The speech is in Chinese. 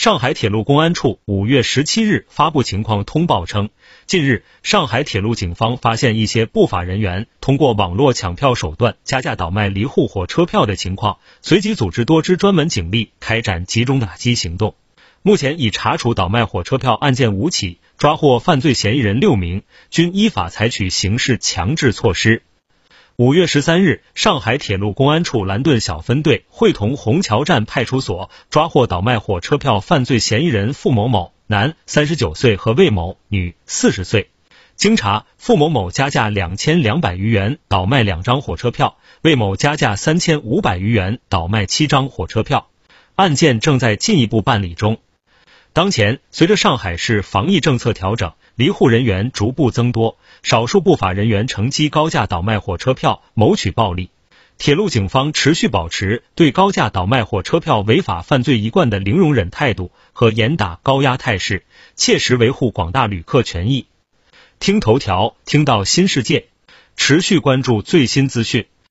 上海铁路公安处五月十七日发布情况通报称，近日上海铁路警方发现一些不法人员通过网络抢票手段加价倒卖离沪火车票的情况，随即组织多支专门警力开展集中打击行动。目前已查处倒卖火车票案件五起，抓获犯罪嫌疑人六名，均依法采取刑事强制措施。五月十三日，上海铁路公安处蓝盾小分队会同虹桥站派出所抓获倒卖火车票犯罪嫌疑人付某某（男，三十九岁）和魏某（女，四十岁）。经查，付某某加价两千两百余元倒卖两张火车票，魏某加价三千五百余元倒卖七张火车票。案件正在进一步办理中。当前，随着上海市防疫政策调整，离沪人员逐步增多，少数不法人员乘机高价倒卖火车票，谋取暴利。铁路警方持续保持对高价倒卖火车票违法犯罪一贯的零容忍态度和严打高压态势，切实维护广大旅客权益。听头条，听到新世界，持续关注最新资讯。